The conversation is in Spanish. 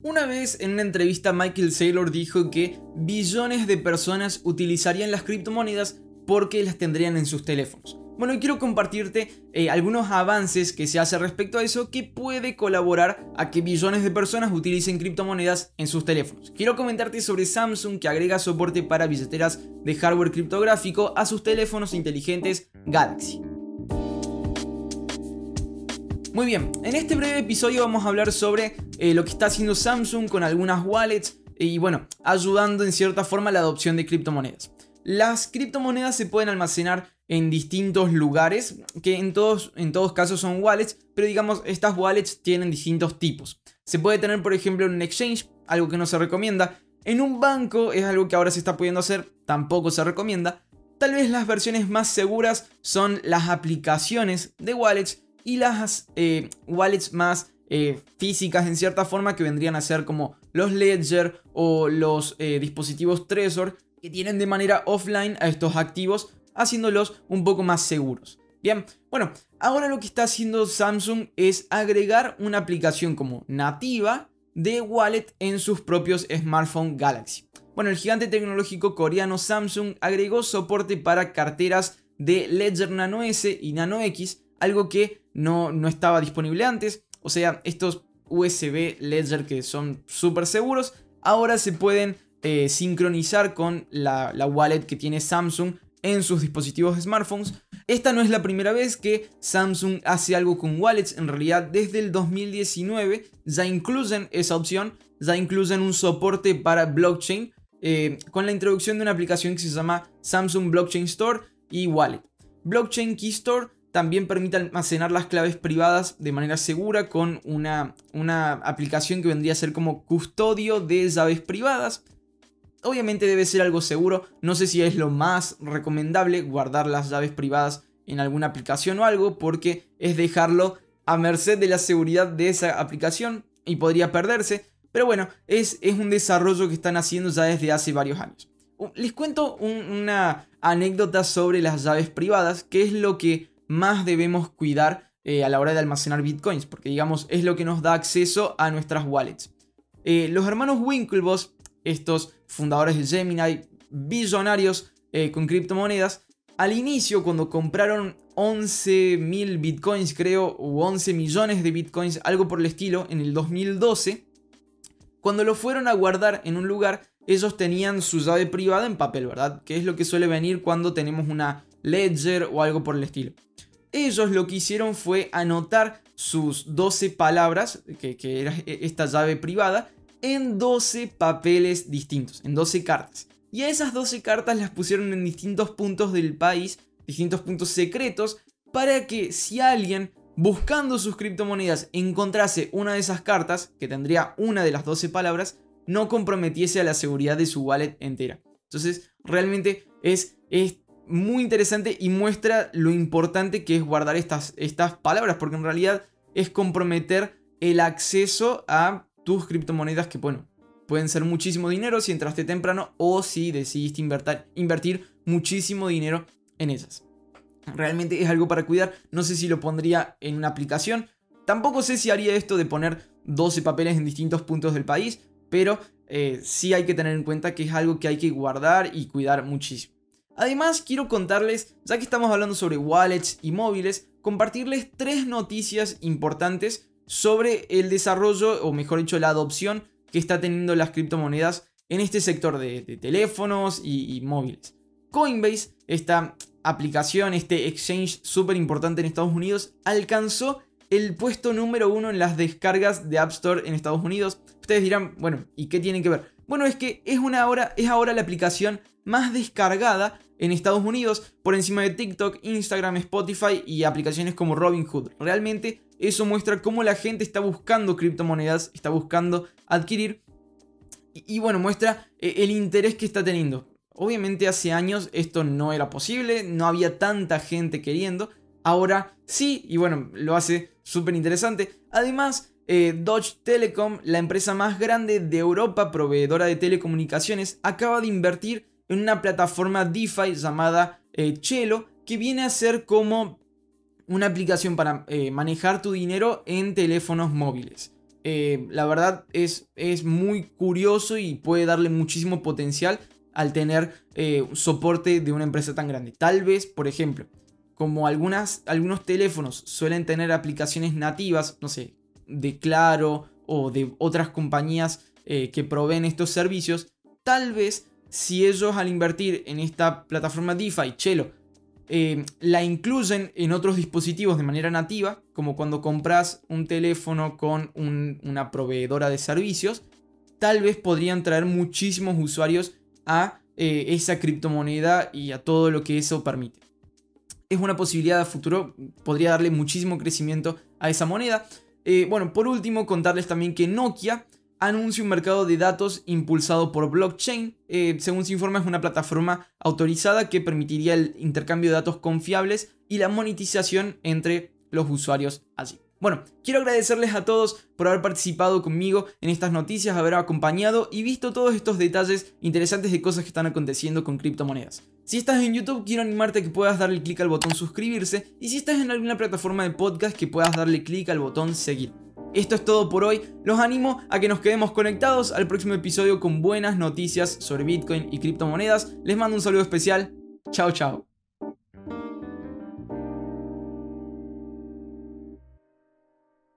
Una vez en una entrevista Michael Saylor dijo que billones de personas utilizarían las criptomonedas porque las tendrían en sus teléfonos. Bueno, quiero compartirte eh, algunos avances que se hace respecto a eso que puede colaborar a que billones de personas utilicen criptomonedas en sus teléfonos. Quiero comentarte sobre Samsung que agrega soporte para billeteras de hardware criptográfico a sus teléfonos inteligentes Galaxy. Muy bien, en este breve episodio vamos a hablar sobre eh, lo que está haciendo Samsung con algunas wallets y bueno, ayudando en cierta forma la adopción de criptomonedas. Las criptomonedas se pueden almacenar en distintos lugares, que en todos, en todos casos son wallets, pero digamos, estas wallets tienen distintos tipos. Se puede tener, por ejemplo, en un exchange, algo que no se recomienda. En un banco es algo que ahora se está pudiendo hacer, tampoco se recomienda. Tal vez las versiones más seguras son las aplicaciones de wallets y las eh, wallets más eh, físicas en cierta forma que vendrían a ser como los Ledger o los eh, dispositivos Trezor que tienen de manera offline a estos activos haciéndolos un poco más seguros. Bien, bueno, ahora lo que está haciendo Samsung es agregar una aplicación como nativa de wallet en sus propios smartphone Galaxy. Bueno, el gigante tecnológico coreano Samsung agregó soporte para carteras de Ledger Nano S y Nano X algo que no, no estaba disponible antes. O sea, estos USB Ledger que son súper seguros, ahora se pueden eh, sincronizar con la, la wallet que tiene Samsung en sus dispositivos smartphones. Esta no es la primera vez que Samsung hace algo con wallets, en realidad desde el 2019 ya incluyen esa opción, ya incluyen un soporte para blockchain eh, con la introducción de una aplicación que se llama Samsung Blockchain Store y Wallet. Blockchain Key Store también permite almacenar las claves privadas de manera segura con una, una aplicación que vendría a ser como custodio de llaves privadas. Obviamente debe ser algo seguro, no sé si es lo más recomendable guardar las llaves privadas en alguna aplicación o algo porque es dejarlo a merced de la seguridad de esa aplicación y podría perderse. Pero bueno, es, es un desarrollo que están haciendo ya desde hace varios años. Les cuento una anécdota sobre las llaves privadas, que es lo que más debemos cuidar eh, a la hora de almacenar bitcoins, porque digamos es lo que nos da acceso a nuestras wallets. Eh, los hermanos Winklevoss, estos fundadores de Gemini, billonarios eh, con criptomonedas, al inicio cuando compraron 11.000 bitcoins creo, o 11 millones de bitcoins, algo por el estilo, en el 2012, cuando lo fueron a guardar en un lugar, ellos tenían su llave privada en papel, ¿verdad? Que es lo que suele venir cuando tenemos una ledger o algo por el estilo. Ellos lo que hicieron fue anotar sus 12 palabras, que, era esta llave privada, en 12 papeles distintos, en 12 cartas. Y a esas 12 cartas las pusieron en distintos puntos del país, distintos puntos secretos, para que si alguien buscando sus criptomonedas encontrase una de esas cartas, que tendría una de las 12 palabras, no comprometiese a la seguridad de su wallet entera. Entonces, realmente es, es muy interesante y muestra lo importante que es guardar estas, estas palabras, porque en realidad es comprometer el acceso a tus criptomonedas que, bueno, pueden ser muchísimo dinero si entraste temprano o si decidiste invertir, invertir muchísimo dinero en ellas. Realmente es algo para cuidar, no sé si lo pondría en una aplicación, tampoco sé si haría esto de poner 12 papeles en distintos puntos del país, pero eh, sí hay que tener en cuenta que es algo que hay que guardar y cuidar muchísimo. Además, quiero contarles, ya que estamos hablando sobre wallets y móviles, compartirles tres noticias importantes sobre el desarrollo, o mejor dicho, la adopción que está teniendo las criptomonedas en este sector de, teléfonos y, móviles. Coinbase, esta aplicación, este exchange súper importante en Estados Unidos, alcanzó el puesto número uno en las descargas de App Store en Estados Unidos. Ustedes dirán, bueno, ¿y qué tiene que ver? Bueno, es que es ahora la aplicación más descargada en Estados Unidos por encima de TikTok, Instagram, Spotify y aplicaciones como Robinhood. Realmente eso muestra cómo la gente está buscando criptomonedas, está buscando adquirir y, bueno, muestra eh, el interés que está teniendo. Obviamente hace años esto no era posible, no había tanta gente queriendo. Ahora sí, y bueno, lo hace súper interesante. Además, eh, Dodge Telecom, la empresa más grande de Europa proveedora de telecomunicaciones, acaba de invertir en una plataforma DeFi llamada eh, Chelo, que viene a ser como una aplicación para eh, manejar tu dinero en teléfonos móviles. eh, la verdad es, es, muy curioso y puede darle muchísimo potencial al tener soporte de una empresa tan grande. Tal vez, por ejemplo, como algunas, algunos teléfonos suelen tener aplicaciones nativas, no sé, de Claro o de otras compañías que proveen estos servicios, tal vez si ellos al invertir en esta plataforma DeFi, Chelo, eh, la incluyen en otros dispositivos de manera nativa, como cuando compras un teléfono con una proveedora de servicios, tal vez podrían traer muchísimos usuarios a eh, esa criptomoneda y a todo lo que eso permite. Es una posibilidad de futuro, podría darle muchísimo crecimiento a esa moneda. Eh, bueno, por último, contarles también que Nokia anuncia un mercado de datos impulsado por blockchain. Eh, según se informa, es una plataforma autorizada que permitiría el intercambio de datos confiables y la monetización entre los usuarios allí. Bueno, quiero agradecerles a todos por haber participado conmigo en estas noticias, haber acompañado y visto todos estos detalles interesantes de cosas que están aconteciendo con criptomonedas. Si estás en YouTube, quiero animarte a que puedas darle clic al botón suscribirse y si estás en alguna plataforma de podcast, que puedas darle clic al botón seguir. Esto es todo por hoy, los animo a que nos quedemos conectados al próximo episodio con buenas noticias sobre Bitcoin y criptomonedas. Les mando un saludo especial, chao chao.